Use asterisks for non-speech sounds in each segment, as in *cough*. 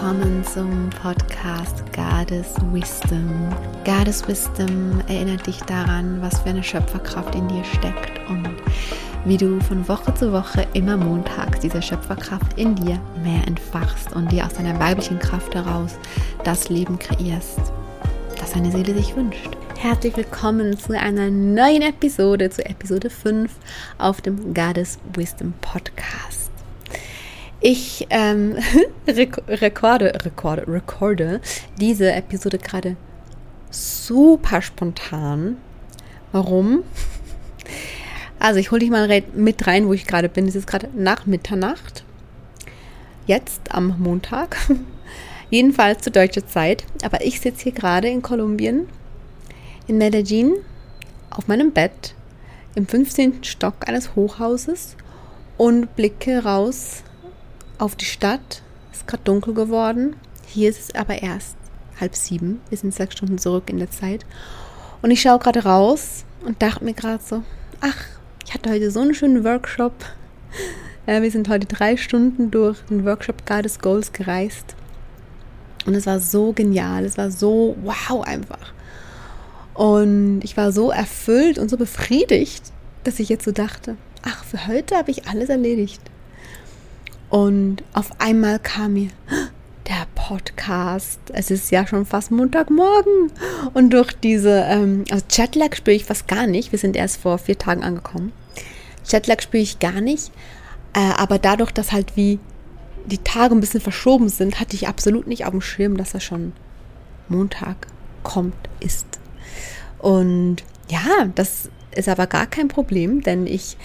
Willkommen zum Podcast Goddess Wisdom. Goddess Wisdom erinnert dich daran, was für eine Schöpferkraft in dir steckt und wie du von Woche zu Woche immer montags diese Schöpferkraft in dir mehr entfachst und dir aus deiner weiblichen Kraft heraus das Leben kreierst, das deine Seele sich wünscht. Herzlich willkommen zu einer neuen Episode, zu Episode 5 auf dem Goddess Wisdom Podcast. Ich ähm, *laughs* rekorde, rekorde, rekorde diese Episode gerade super spontan. Warum? *laughs* Also ich hole dich mal mit rein, wo ich gerade bin. Es ist gerade nach Mitternacht. Jetzt am Montag. *laughs* Jedenfalls zur deutschen Zeit. Aber ich sitze hier gerade in Kolumbien, in Medellin, auf meinem Bett im 15. Stock eines Hochhauses und blicke raus auf die Stadt. Es ist gerade dunkel geworden. Hier ist es aber erst halb sieben. Wir sind sechs Stunden zurück in der Zeit. Und ich schaue gerade raus und dachte mir gerade so, ach, ich hatte heute so einen schönen Workshop. Ja, wir sind heute drei Stunden durch den Workshop Goddess Goals gereist. Und es war so genial, es war so wow einfach. Und ich war so erfüllt und so befriedigt, dass ich jetzt so dachte, ach, für heute habe ich alles erledigt. Und auf einmal kam mir der Podcast. Es ist ja schon fast Montagmorgen. Und durch diese, ähm, also Jetlag spüre ich fast gar nicht. Wir sind erst vor vier Tagen angekommen. Jetlag spüre ich gar nicht. Äh, aber dadurch, dass halt wie die Tage ein bisschen verschoben sind, hatte ich absolut nicht auf dem Schirm, dass er schon Montag kommt, ist. Und ja, das ist aber gar kein Problem, denn ich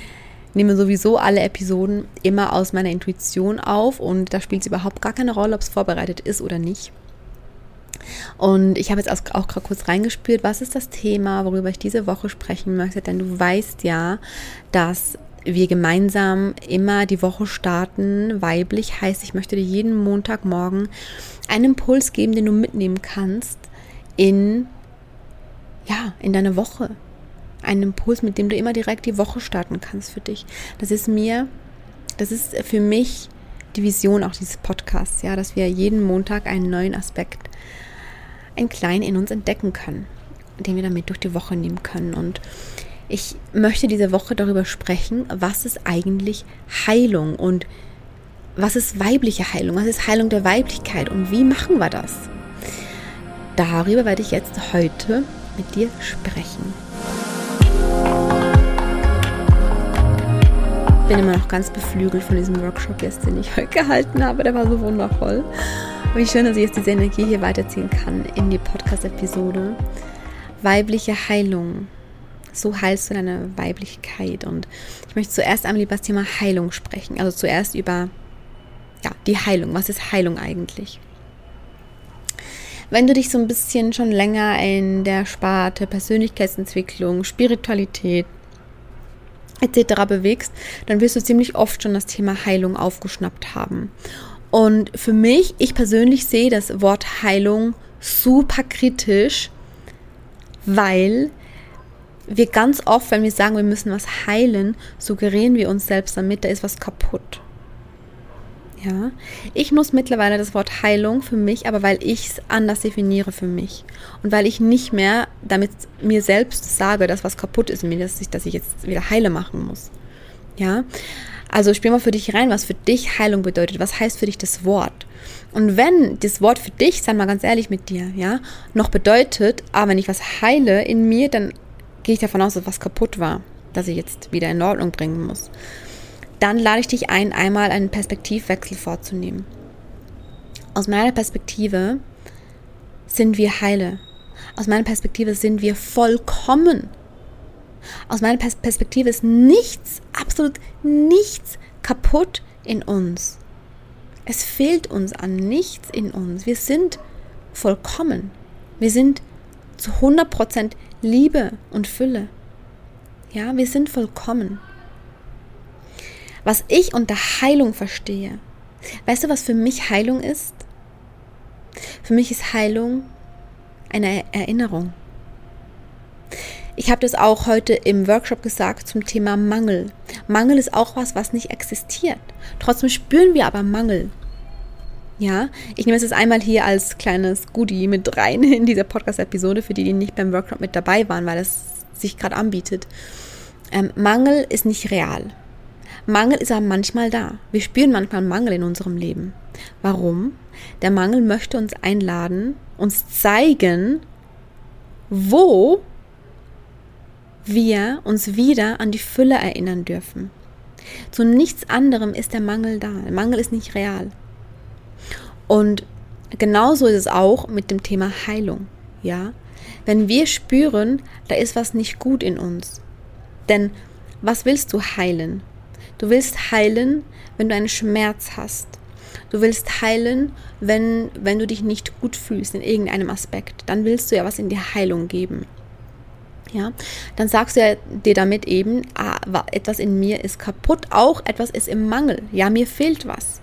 nehme sowieso alle Episoden immer aus meiner Intuition auf und da spielt es überhaupt gar keine Rolle, ob es vorbereitet ist oder nicht. Und ich habe jetzt auch gerade kurz reingespürt, was ist das Thema, worüber ich diese Woche sprechen möchte, denn du weißt ja, dass wir gemeinsam immer die Woche starten. Weiblich heißt, ich möchte dir jeden Montagmorgen einen Impuls geben, den du mitnehmen kannst in ja, in deine Woche, einen Impuls, mit dem du immer direkt die Woche starten kannst für dich. Das ist mir, das ist für mich die Vision auch dieses Podcasts, ja, dass wir jeden Montag einen neuen Aspekt, einen kleinen in uns entdecken können, den wir damit durch die Woche nehmen können. Und ich möchte diese Woche darüber sprechen, was ist eigentlich Heilung und was ist weibliche Heilung, was ist Heilung der Weiblichkeit und wie machen wir das? Darüber werde ich jetzt heute mit dir sprechen. Bin immer noch ganz beflügelt von diesem Workshop jetzt, den ich heute gehalten habe. Der war so wundervoll. Und wie schön, dass ich jetzt diese Energie hier weiterziehen kann in die Podcast-Episode. Weibliche Heilung. So heilst du deine Weiblichkeit. Und ich möchte zuerst einmal über das Thema Heilung sprechen. Also zuerst über ja, die Heilung. Was ist Heilung eigentlich? Wenn du dich so ein bisschen schon länger in der Sparte Persönlichkeitsentwicklung, Spiritualität, etc. bewegst, dann wirst du ziemlich oft schon das Thema Heilung aufgeschnappt haben. Und für mich, ich persönlich sehe das Wort Heilung super kritisch, weil wir ganz oft, wenn wir sagen, wir müssen was heilen, suggerieren wir uns selbst damit, da ist was kaputt. Ja, ich muss mittlerweile das Wort Heilung für mich, aber weil ich es anders definiere für mich und weil ich nicht mehr damit mir selbst sage, dass was kaputt ist in mir, dass ich, dass ich jetzt wieder heile machen muss. Ja, also spiel mal für dich rein, was für dich Heilung bedeutet. Was heißt für dich das Wort? Und wenn das Wort für dich, sei mal ganz ehrlich mit dir, ja, noch bedeutet, aber ah, wenn ich was heile in mir, dann gehe ich davon aus, dass was kaputt war, dass ich jetzt wieder in Ordnung bringen muss dann lade ich dich ein, einmal einen Perspektivwechsel vorzunehmen. Aus meiner Perspektive sind wir heile. Aus meiner Perspektive sind wir vollkommen. Aus meiner Perspektive ist nichts, absolut nichts kaputt in uns. Es fehlt uns an nichts in uns. Wir sind vollkommen. Wir sind zu 100% Liebe und Fülle. Ja, wir sind vollkommen was ich unter Heilung verstehe. Weißt du, was für mich Heilung ist? Für mich ist Heilung eine Erinnerung. Ich habe das auch heute im Workshop gesagt zum Thema Mangel. Mangel ist auch was, was nicht existiert. Trotzdem spüren wir aber Mangel. Ja, ich nehme es jetzt einmal hier als kleines Goodie mit rein *laughs* in dieser Podcast-Episode, für die, die nicht beim Workshop mit dabei waren, weil es sich gerade anbietet. Ähm, Mangel ist nicht real. Mangel ist aber manchmal da. Wir spüren manchmal Mangel in unserem Leben. Warum? Der Mangel möchte uns einladen, uns zeigen, wo wir uns wieder an die Fülle erinnern dürfen. Zu nichts anderem ist der Mangel da. Der Mangel ist nicht real. Und genauso ist es auch mit dem Thema Heilung. Ja, wenn wir spüren, da ist was nicht gut in uns. Denn was willst du heilen? Du willst heilen, wenn du einen Schmerz hast. Du willst heilen, wenn, wenn du dich nicht gut fühlst in irgendeinem Aspekt. Dann willst du ja was in die Heilung geben. Ja, dann sagst du ja dir damit eben, ah, etwas in mir ist kaputt, auch etwas ist im Mangel. Ja, mir fehlt was.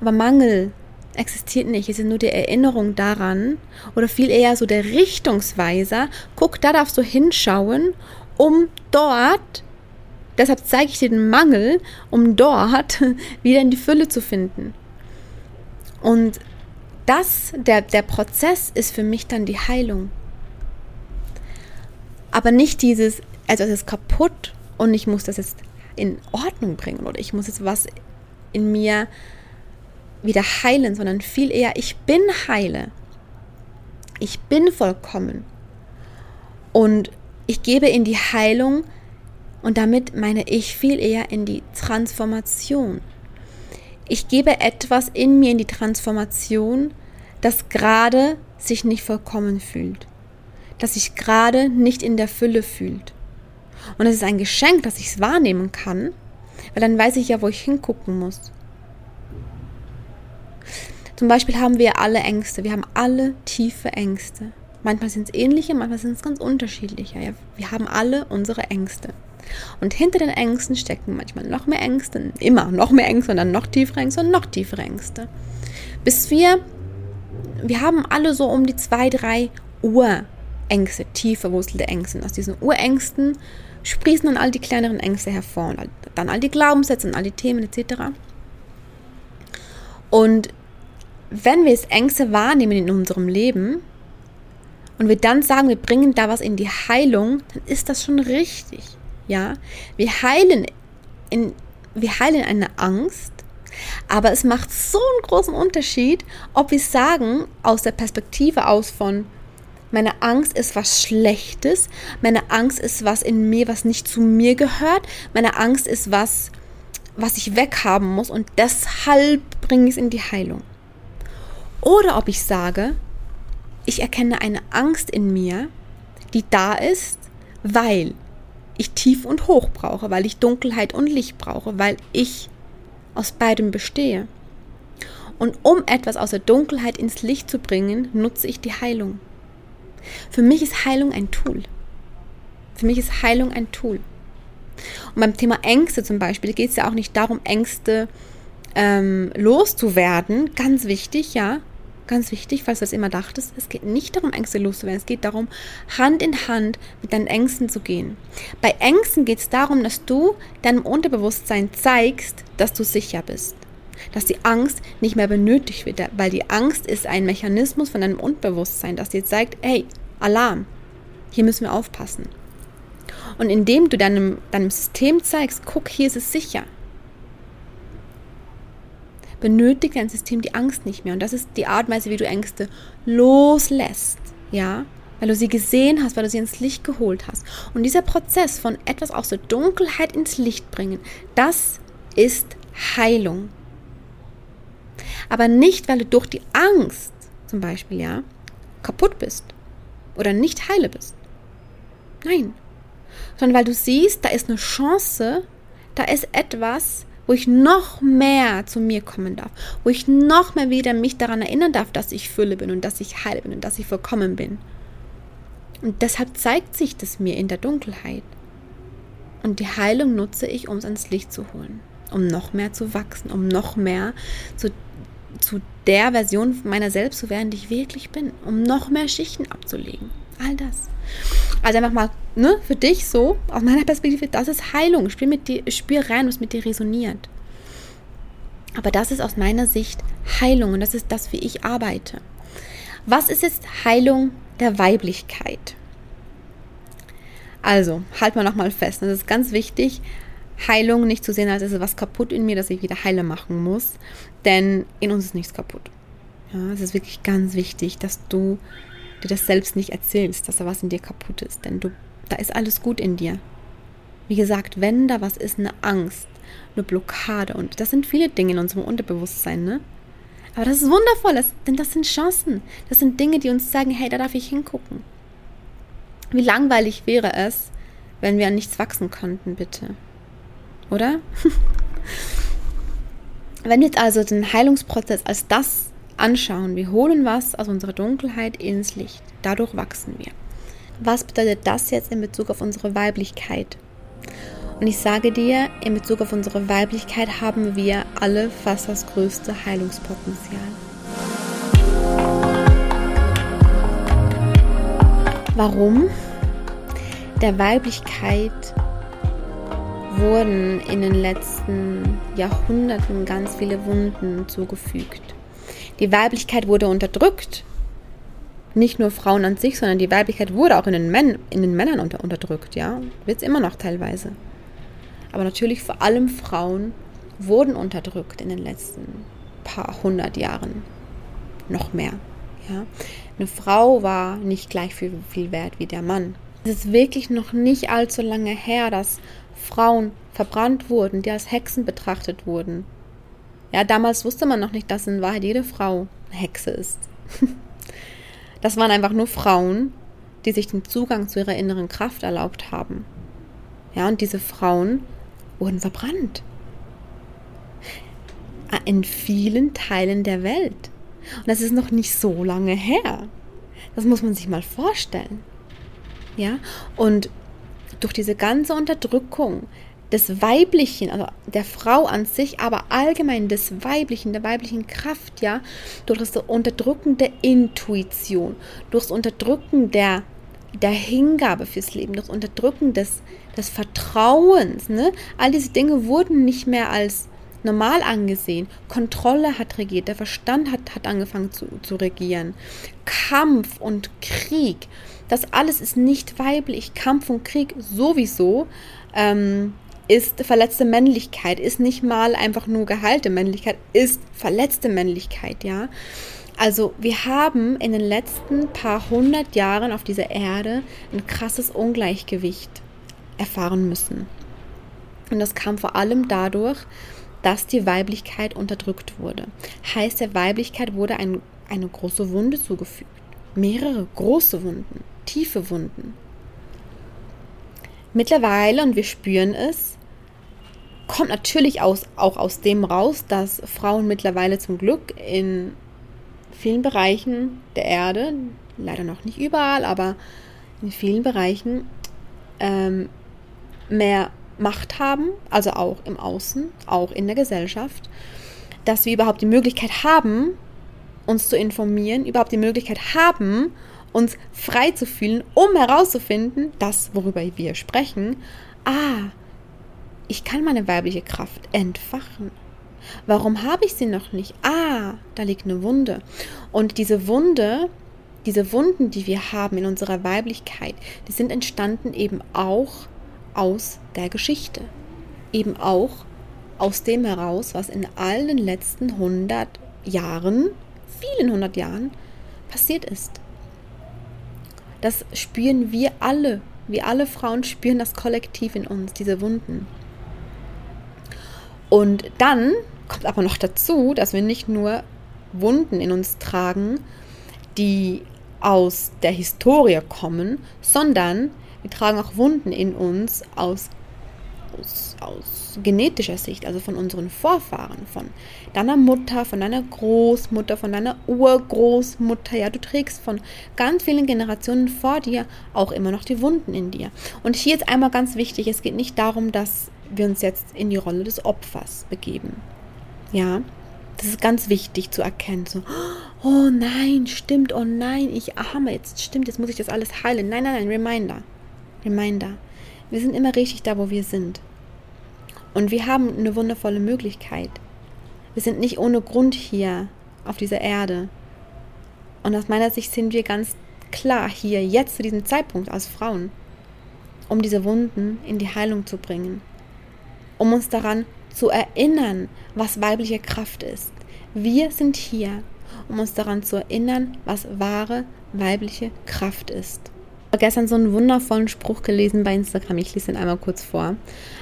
Aber Mangel existiert nicht. Es ist nur die Erinnerung daran oder viel eher so der Richtungsweiser. Guck, da darfst du hinschauen, um dort, deshalb zeige ich dir den Mangel, um dort *laughs* wieder in die Fülle zu finden. Und das, der, der Prozess ist für mich dann die Heilung. Aber nicht dieses, also es ist kaputt und ich muss das jetzt in Ordnung bringen oder ich muss jetzt was in mir wieder heilen, sondern viel eher, ich bin heile. Ich bin vollkommen. Und ich gebe in die Heilung und damit meine ich viel eher in die Transformation. Ich gebe etwas in mir in die Transformation, das gerade sich nicht vollkommen fühlt, das sich gerade nicht in der Fülle fühlt. Und es ist ein Geschenk, dass ich es wahrnehmen kann, weil dann weiß ich ja, wo ich hingucken muss. Zum Beispiel haben wir alle Ängste. Wir haben alle tiefe Ängste. Manchmal sind es ähnliche, manchmal sind es ganz unterschiedliche. Ja, wir haben alle unsere Ängste. Und hinter den Ängsten stecken manchmal noch mehr Ängste, immer noch mehr Ängste und dann noch tiefere Ängste und noch tiefere Ängste. Bis wir, wir haben alle so um die zwei, drei Urängste, tief verwurzelte Ängste. Und aus diesen Urängsten sprießen dann all die kleineren Ängste hervor. Und dann all die Glaubenssätze und all die Themen etc. Und wenn wir es Ängste wahrnehmen in unserem Leben und wir dann sagen, wir bringen da was in die Heilung, dann ist das schon richtig. Ja, wir heilen in, wir heilen eine Angst, aber es macht so einen großen Unterschied, ob wir sagen aus der Perspektive aus von meine Angst ist was Schlechtes, meine Angst ist was in mir, was nicht zu mir gehört, meine Angst ist was, was ich weghaben muss und deshalb bringe ich es in die Heilung. Oder ob ich sage, ich erkenne eine Angst in mir, die da ist, weil ich tief und hoch brauche, weil ich Dunkelheit und Licht brauche, weil ich aus beidem bestehe. Und um etwas aus der Dunkelheit ins Licht zu bringen, nutze ich die Heilung. Für mich ist Heilung ein Tool. Für mich ist Heilung ein Tool. Und beim Thema Ängste zum Beispiel geht es ja auch nicht darum, Ängste ähm, loszuwerden. Ganz wichtig, ja. Ganz wichtig, falls du das immer dachtest, es geht nicht darum, Ängste loszuwerden. Es geht darum, Hand in Hand mit deinen Ängsten zu gehen. Bei Ängsten geht es darum, dass du deinem Unterbewusstsein zeigst, dass du sicher bist. Dass die Angst nicht mehr benötigt wird, weil die Angst ist ein Mechanismus von deinem Unterbewusstsein, das dir zeigt, hey, Alarm, hier müssen wir aufpassen. Und indem du deinem, deinem System zeigst, guck, hier ist es sicher, benötigt dein System die Angst nicht mehr. Und das ist die Art und Weise, wie du Ängste loslässt. Ja, weil du sie gesehen hast, weil du sie ins Licht geholt hast. Und dieser Prozess von etwas aus der Dunkelheit ins Licht bringen, das ist Heilung. Aber nicht, weil du durch die Angst zum Beispiel, ja, kaputt bist oder nicht heile bist. Nein. Sondern weil du siehst, da ist eine Chance, da ist etwas, wo ich noch mehr zu mir kommen darf, wo ich noch mehr wieder mich daran erinnern darf, dass ich Fülle bin und dass ich heil bin und dass ich vollkommen bin. Und deshalb zeigt sich das mir in der Dunkelheit. Und die Heilung nutze ich, um es ans Licht zu holen, um noch mehr zu wachsen, um noch mehr zu, zu der Version meiner selbst zu werden, die ich wirklich bin, um noch mehr Schichten abzulegen. All das. Also einfach mal, ne, für dich so, aus meiner Perspektive, das ist Heilung. Spür, mit dir, spür rein, was mit dir resoniert. Aber das ist aus meiner Sicht Heilung und das ist das, wie ich arbeite. Was ist jetzt Heilung der Weiblichkeit? Also, halt mal nochmal fest. Das ist ganz wichtig, Heilung nicht zu sehen, als ist was kaputt in mir, das ich wieder heile machen muss. Denn in uns ist nichts kaputt. Ja, es ist wirklich ganz wichtig, dass du dir das selbst nicht erzählst, dass da was in dir kaputt ist. Denn du, da ist alles gut in dir. Wie gesagt, wenn da was ist, eine Angst, eine Blockade und das sind viele Dinge in unserem Unterbewusstsein, ne? Aber das ist wundervoll, das, denn das sind Chancen. Das sind Dinge, die uns sagen, hey, da darf ich hingucken. Wie langweilig wäre es, wenn wir an nichts wachsen könnten, bitte. Oder? *laughs* wenn wir jetzt also den Heilungsprozess als das anschauen, wir holen was aus unserer Dunkelheit ins Licht, dadurch wachsen wir. Was bedeutet das jetzt in Bezug auf unsere Weiblichkeit? Und ich sage dir, in Bezug auf unsere Weiblichkeit haben wir alle fast das größte Heilungspotenzial. Warum? Der Weiblichkeit wurden in den letzten Jahrhunderten ganz viele Wunden zugefügt. Die Weiblichkeit wurde unterdrückt. Nicht nur Frauen an sich, sondern die Weiblichkeit wurde auch in den, Män in den Männern unter unterdrückt, ja. Wird es immer noch teilweise aber natürlich vor allem Frauen wurden unterdrückt in den letzten paar hundert Jahren. Noch mehr. Ja? Eine Frau war nicht gleich viel, viel wert wie der Mann. Es ist wirklich noch nicht allzu lange her, dass Frauen verbrannt wurden, die als Hexen betrachtet wurden. Ja, damals wusste man noch nicht, dass in Wahrheit jede Frau eine Hexe ist. *laughs* Das waren einfach nur Frauen, die sich den Zugang zu ihrer inneren Kraft erlaubt haben. Ja, und diese Frauen wurden verbrannt. In vielen Teilen der Welt. Und das ist noch nicht so lange her. Das muss man sich mal vorstellen. Ja, und durch diese ganze Unterdrückung des Weiblichen, also der Frau an sich, aber allgemein des Weiblichen, der weiblichen Kraft, ja, durch das Unterdrücken der Intuition, durch das Unterdrücken der, der Hingabe fürs Leben, durch das Unterdrücken des, des Vertrauens. Ne? All diese Dinge wurden nicht mehr als normal angesehen. Kontrolle hat regiert, der Verstand hat, hat angefangen zu, zu regieren. Kampf und Krieg, das alles ist nicht weiblich. Kampf und Krieg sowieso ähm, ist verletzte Männlichkeit, ist nicht mal einfach nur geheilte Männlichkeit, ist verletzte Männlichkeit, ja. Also wir haben in den letzten paar hundert Jahren auf dieser Erde ein krasses Ungleichgewicht erfahren müssen. Und das kam vor allem dadurch, dass die Weiblichkeit unterdrückt wurde. Heißt, der Weiblichkeit wurde ein, eine große Wunde zugefügt. Mehrere große Wunden, tiefe Wunden. Mittlerweile, und wir spüren es, kommt natürlich aus, auch aus dem raus, dass Frauen mittlerweile zum Glück in vielen Bereichen der Erde, leider noch nicht überall, aber in vielen Bereichen ähm, mehr Macht haben, also auch im Außen, auch in der Gesellschaft, dass wir überhaupt die Möglichkeit haben, uns zu informieren, überhaupt die Möglichkeit haben, uns frei zu fühlen, um herauszufinden, das, worüber wir sprechen, ah, ich kann meine weibliche Kraft entfachen. Warum habe ich sie noch nicht? Ah, da liegt eine Wunde. Und diese Wunde, diese Wunden, die wir haben in unserer Weiblichkeit, die sind entstanden eben auch aus der Geschichte. Eben auch aus dem heraus, was in allen letzten 100 Jahren, vielen 100 Jahren, passiert ist. Das spüren wir alle. Wir alle Frauen spüren das kollektiv in uns, diese Wunden. Und dann kommt aber noch dazu, dass wir nicht nur Wunden in uns tragen, die aus der Historie kommen, sondern wir tragen auch Wunden in uns aus, aus, aus genetischer Sicht, also von unseren Vorfahren, von deiner Mutter, von deiner Großmutter, von deiner Urgroßmutter. Ja, du trägst von ganz vielen Generationen vor dir auch immer noch die Wunden in dir. Und hier ist einmal ganz wichtig, es geht nicht darum, dass wir uns jetzt in die Rolle des Opfers begeben. Ja, das ist ganz wichtig zu erkennen. So, oh nein, stimmt, oh nein, ich arme, jetzt stimmt, jetzt muss ich das alles heilen. Nein, nein, nein, Reminder. Reminder. Wir sind immer richtig da, wo wir sind. Und wir haben eine wundervolle Möglichkeit. Wir sind nicht ohne Grund hier auf dieser Erde. Und aus meiner Sicht sind wir ganz klar hier, jetzt zu diesem Zeitpunkt als Frauen, um diese Wunden in die Heilung zu bringen. Um uns daran zu erinnern, was weibliche Kraft ist. Wir sind hier, um uns daran zu erinnern, was wahre weibliche Kraft ist. Ich habe gestern so einen wundervollen Spruch gelesen bei Instagram. Ich lese ihn einmal kurz vor.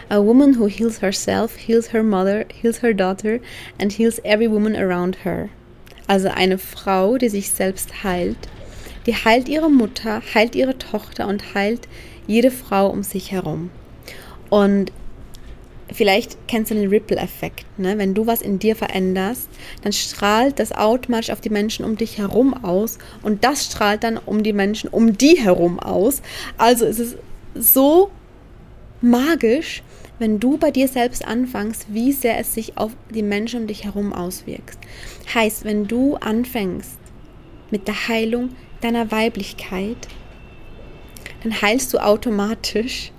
A woman who heals herself, heals her mother, heals her daughter and heals every woman around her. Also eine Frau, die sich selbst heilt, die heilt ihre Mutter, heilt ihre Tochter und heilt jede Frau um sich herum. Und vielleicht kennst du den Ripple-Effekt. Ne? Wenn du was in dir veränderst, dann strahlt das automatisch auf die Menschen um dich herum aus und das strahlt dann um die Menschen um die herum aus. Also ist es so magisch, wenn du bei dir selbst anfängst, wie sehr es sich auf die Menschen um dich herum auswirkt. Heißt, wenn du anfängst mit der Heilung deiner Weiblichkeit, dann heilst du automatisch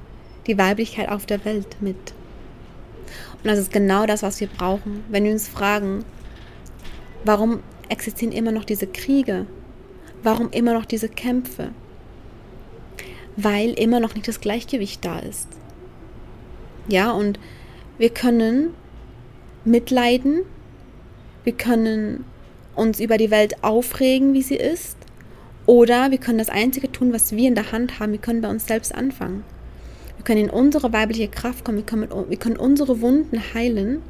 die Weiblichkeit auf der Welt mit. Und das ist genau das, was wir brauchen. Wenn wir uns fragen, warum existieren immer noch diese Kriege? Warum immer noch diese Kämpfe? Weil immer noch nicht das Gleichgewicht da ist. Ja, und wir können mitleiden, wir können uns über die Welt aufregen, wie sie ist, oder wir können das Einzige tun, was wir in der Hand haben, wir können bei uns selbst anfangen können in unsere weibliche Kraft kommen, wir können, wir können unsere Wunden heilen,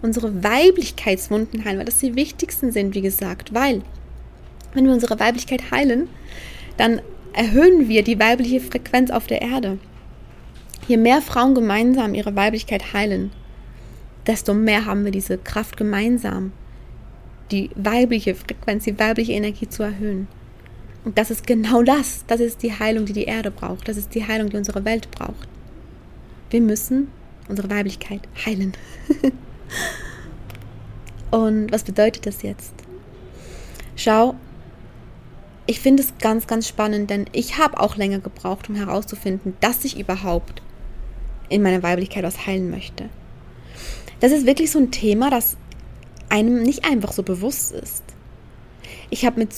unsere Weiblichkeitswunden heilen, weil das die wichtigsten sind, wie gesagt, weil wenn wir unsere Weiblichkeit heilen, dann erhöhen wir die weibliche Frequenz auf der Erde. Je mehr Frauen gemeinsam ihre Weiblichkeit heilen, desto mehr haben wir diese Kraft gemeinsam, die weibliche Frequenz, die weibliche Energie zu erhöhen. Und das ist genau das. Das ist die Heilung, die die Erde braucht. Das ist die Heilung, die unsere Welt braucht. Wir müssen unsere Weiblichkeit heilen. *laughs* Und was bedeutet das jetzt? Schau, ich finde es ganz, ganz spannend, denn ich habe auch länger gebraucht, um herauszufinden, dass ich überhaupt in meiner Weiblichkeit was heilen möchte. Das ist wirklich so ein Thema, das einem nicht einfach so bewusst ist. Ich habe mit,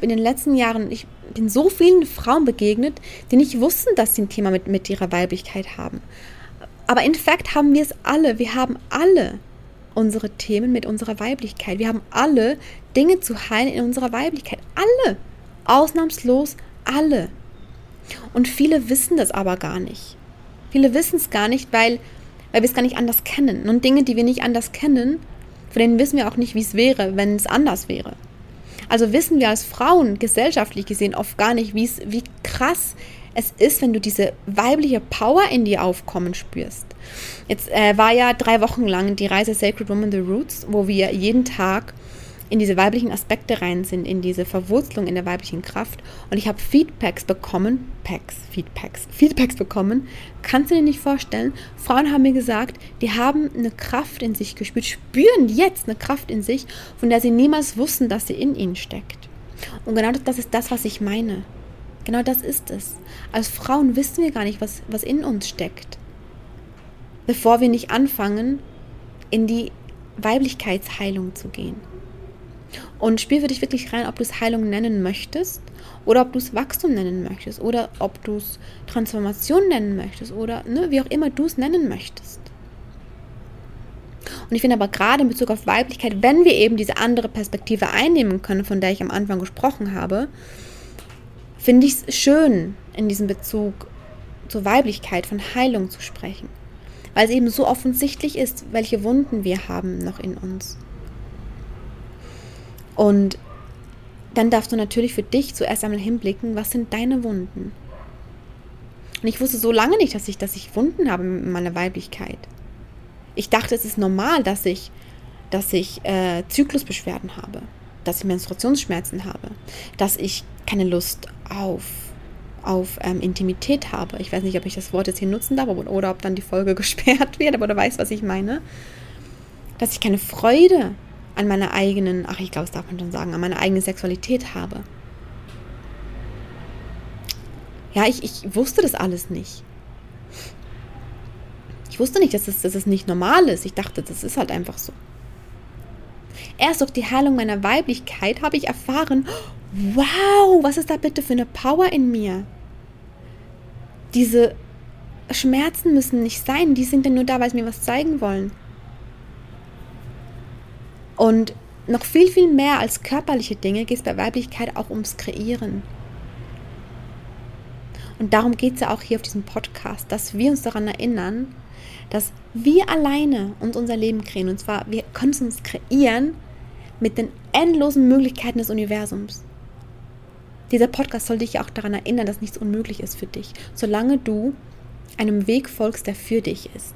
in den letzten Jahren, ich bin so vielen Frauen begegnet, die nicht wussten, dass sie ein Thema mit, mit ihrer Weiblichkeit haben. Aber in fact haben wir es alle. Wir haben alle unsere Themen mit unserer Weiblichkeit. Wir haben alle Dinge zu heilen in unserer Weiblichkeit. Alle. Ausnahmslos alle. Und viele wissen das aber gar nicht. Viele wissen es gar nicht, weil, weil wir es gar nicht anders kennen. Und Dinge, die wir nicht anders kennen, von denen wissen wir auch nicht, wie es wäre, wenn es anders wäre. Also wissen wir als Frauen gesellschaftlich gesehen oft gar nicht, wie krass es ist, wenn du diese weibliche Power in dir aufkommen spürst. Jetzt äh, war ja drei Wochen lang die Reise Sacred Woman The Roots, wo wir jeden Tag in diese weiblichen Aspekte rein sind, in diese Verwurzelung in der weiblichen Kraft. Und ich habe Feedbacks bekommen, Packs, Feedbacks, *laughs* Feedbacks bekommen. Kannst du dir nicht vorstellen? Frauen haben mir gesagt, die haben eine Kraft in sich gespürt, spüren jetzt eine Kraft in sich, von der sie niemals wussten, dass sie in ihnen steckt. Und genau das ist das, was ich meine. Genau das ist es. Als Frauen wissen wir gar nicht, was, was in uns steckt. Bevor wir nicht anfangen, in die Weiblichkeitsheilung zu gehen. Und spiel für dich wirklich rein, ob du es Heilung nennen möchtest oder ob du es Wachstum nennen möchtest oder ob du es Transformation nennen möchtest oder ne, wie auch immer du es nennen möchtest. Und ich finde aber gerade in Bezug auf Weiblichkeit, wenn wir eben diese andere Perspektive einnehmen können, von der ich am Anfang gesprochen habe, finde ich es schön, in diesem Bezug zur Weiblichkeit, von Heilung zu sprechen. Weil es eben so offensichtlich ist, welche Wunden wir haben noch in uns. Und dann darfst du natürlich für dich zuerst einmal hinblicken, was sind deine Wunden? Und ich wusste so lange nicht, dass ich, dass ich Wunden habe mit meiner Weiblichkeit. Ich dachte, es ist normal, dass ich, dass ich äh, Zyklusbeschwerden habe, dass ich Menstruationsschmerzen habe, dass ich keine Lust auf, auf ähm, Intimität habe. Ich weiß nicht, ob ich das Wort jetzt hier nutzen darf oder, ob dann die Folge *laughs* gesperrt wird, aber du weißt, was ich meine. Dass ich keine Freude an meiner eigenen, ach, ich glaube, das darf man schon sagen, an meiner eigenen Sexualität habe. Ja, ich, ich wusste das alles nicht. Ich wusste nicht, dass es, dass es nicht normal ist. Ich dachte, das ist halt einfach so. Erst durch die Heilung meiner Weiblichkeit habe ich erfahren, wow, was ist da bitte für eine Power in mir? Diese Schmerzen müssen nicht sein, die sind ja nur da, weil sie mir was zeigen wollen. Und noch viel, viel mehr als körperliche Dinge geht es bei Weiblichkeit auch ums Kreieren. Und darum geht es ja auch hier auf diesem Podcast, dass wir uns daran erinnern, dass wir alleine uns unser Leben kreieren. Und zwar, wir können es uns kreieren mit den endlosen Möglichkeiten des Universums. Dieser Podcast soll dich auch daran erinnern, dass nichts unmöglich ist für dich, solange du einem Weg folgst, der für dich ist.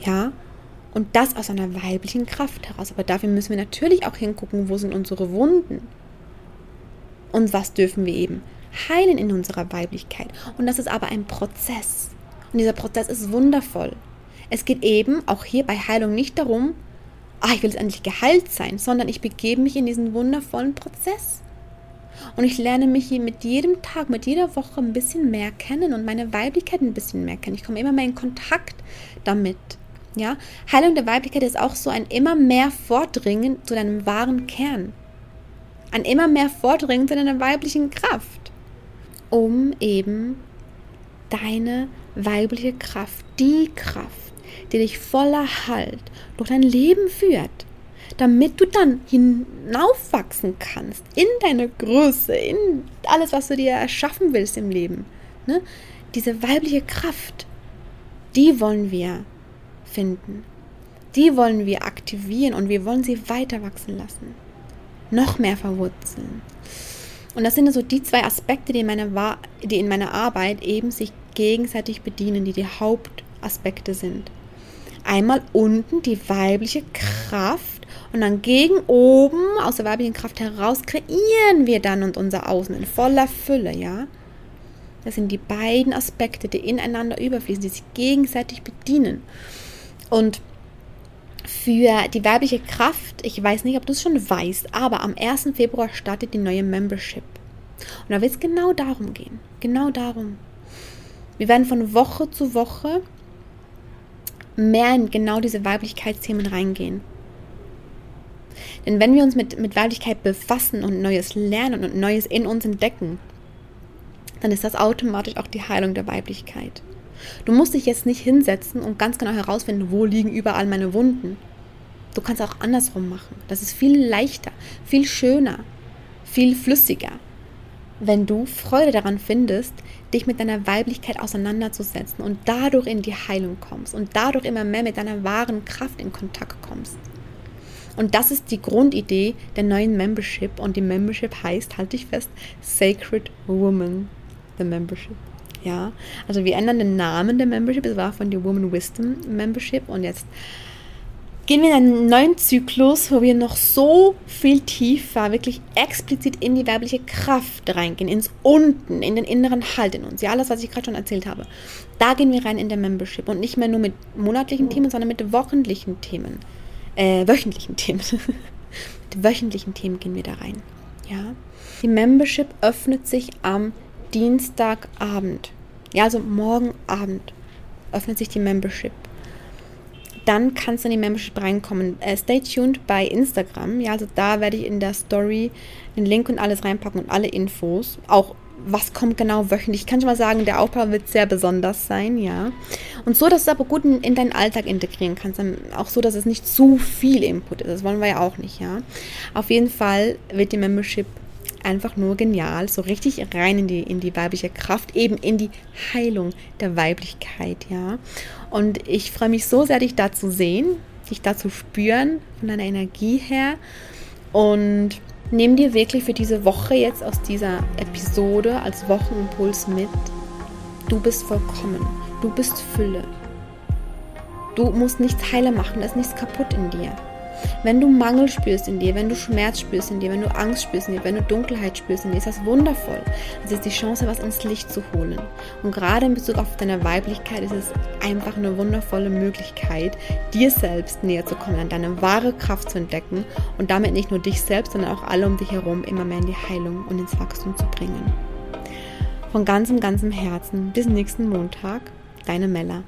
Ja, und das aus einer weiblichen Kraft heraus. Aber dafür müssen wir natürlich auch hingucken, wo sind unsere Wunden. Und was dürfen wir eben heilen in unserer Weiblichkeit. Und das ist aber ein Prozess. Und dieser Prozess ist wundervoll. Es geht eben auch hier bei Heilung nicht darum, ah, ich will jetzt endlich geheilt sein, sondern ich begebe mich in diesen wundervollen Prozess. Und ich lerne mich mit jedem Tag, mit jeder Woche ein bisschen mehr kennen und meine Weiblichkeit ein bisschen mehr kennen. Ich komme immer mehr in Kontakt damit. Ja, Heilung der Weiblichkeit ist auch so ein immer mehr Vordringen zu deinem wahren Kern. Ein immer mehr Vordringen zu deiner weiblichen Kraft, um eben deine weibliche Kraft, die Kraft, die dich voller Halt durch dein Leben führt, damit du dann hinaufwachsen kannst in deine Größe, in alles, was du dir erschaffen willst im Leben. Ne? Diese weibliche Kraft, die wollen wir finden. Die wollen wir aktivieren und wir wollen sie weiter wachsen lassen. Noch mehr verwurzeln. Und das sind so die zwei Aspekte, die in meiner, die in meiner Arbeit eben sich gegenseitig bedienen, die die Hauptaspekte sind. Einmal unten die weibliche Kraft und dann gegen oben aus der weiblichen Kraft heraus kreieren wir dann und unser Außen in voller Fülle, ja. Das sind die beiden Aspekte, die ineinander überfließen, die sich gegenseitig bedienen. Und für die weibliche Kraft, ich weiß nicht, ob du es schon weißt, aber am 1. Februar startet die neue Membership. Und da wird es genau darum gehen. Genau darum. Wir werden von Woche zu Woche mehr in genau diese Weiblichkeitsthemen reingehen. Denn wenn wir uns mit, mit Weiblichkeit befassen und Neues lernen und Neues in uns entdecken, dann ist das automatisch auch die Heilung der Weiblichkeit. Du musst dich jetzt nicht hinsetzen und ganz genau herausfinden, wo liegen überall meine Wunden. Du kannst auch andersrum machen. Das ist viel leichter, viel schöner, viel flüssiger wenn du Freude daran findest, dich mit deiner Weiblichkeit auseinanderzusetzen und dadurch in die Heilung kommst und dadurch immer mehr mit deiner wahren Kraft in Kontakt kommst. Und das ist die Grundidee der neuen Membership und die Membership heißt, halte ich fest, Sacred Woman, the Membership. Ja, also wir ändern den Namen der Membership, es war von der Woman Wisdom Membership und jetzt gehen wir in einen neuen Zyklus, wo wir noch so viel tiefer, wirklich explizit in die weibliche Kraft reingehen, ins Unten, in den inneren Halt in uns. Ja, alles, was ich gerade schon erzählt habe. Da gehen wir rein in der Membership und nicht mehr nur mit monatlichen Themen, sondern mit wochentlichen Themen. Äh, wöchentlichen Themen. *laughs* mit wöchentlichen Themen gehen wir da rein. Ja. Die Membership öffnet sich am Dienstagabend. Ja, also morgen Abend öffnet sich die Membership dann kannst du in die Membership reinkommen. Äh, stay tuned bei Instagram. Ja, also da werde ich in der Story den Link und alles reinpacken und alle Infos. Auch was kommt genau wöchentlich. Ich kann schon mal sagen, der Aufbau wird sehr besonders sein, ja. Und so, dass du es aber gut in, in deinen Alltag integrieren kannst. Dann auch so, dass es nicht zu viel Input ist. Das wollen wir ja auch nicht, ja. Auf jeden Fall wird die Membership einfach nur genial, so richtig rein in die, in die weibliche Kraft, eben in die Heilung der Weiblichkeit, ja. Und ich freue mich so sehr, dich da zu sehen, dich da zu spüren, von deiner Energie her. Und nimm dir wirklich für diese Woche jetzt aus dieser Episode als Wochenimpuls mit. Du bist vollkommen. Du bist Fülle. Du musst nichts heile machen, da ist nichts kaputt in dir. Wenn du Mangel spürst in dir, wenn du Schmerz spürst in dir, wenn du Angst spürst in dir, wenn du Dunkelheit spürst in dir, ist das wundervoll. Es ist die Chance, was ins Licht zu holen. Und gerade in Bezug auf deine Weiblichkeit ist es einfach eine wundervolle Möglichkeit, dir selbst näher zu kommen, an deine wahre Kraft zu entdecken und damit nicht nur dich selbst, sondern auch alle um dich herum immer mehr in die Heilung und ins Wachstum zu bringen. Von ganzem, ganzem Herzen bis nächsten Montag, deine Mella.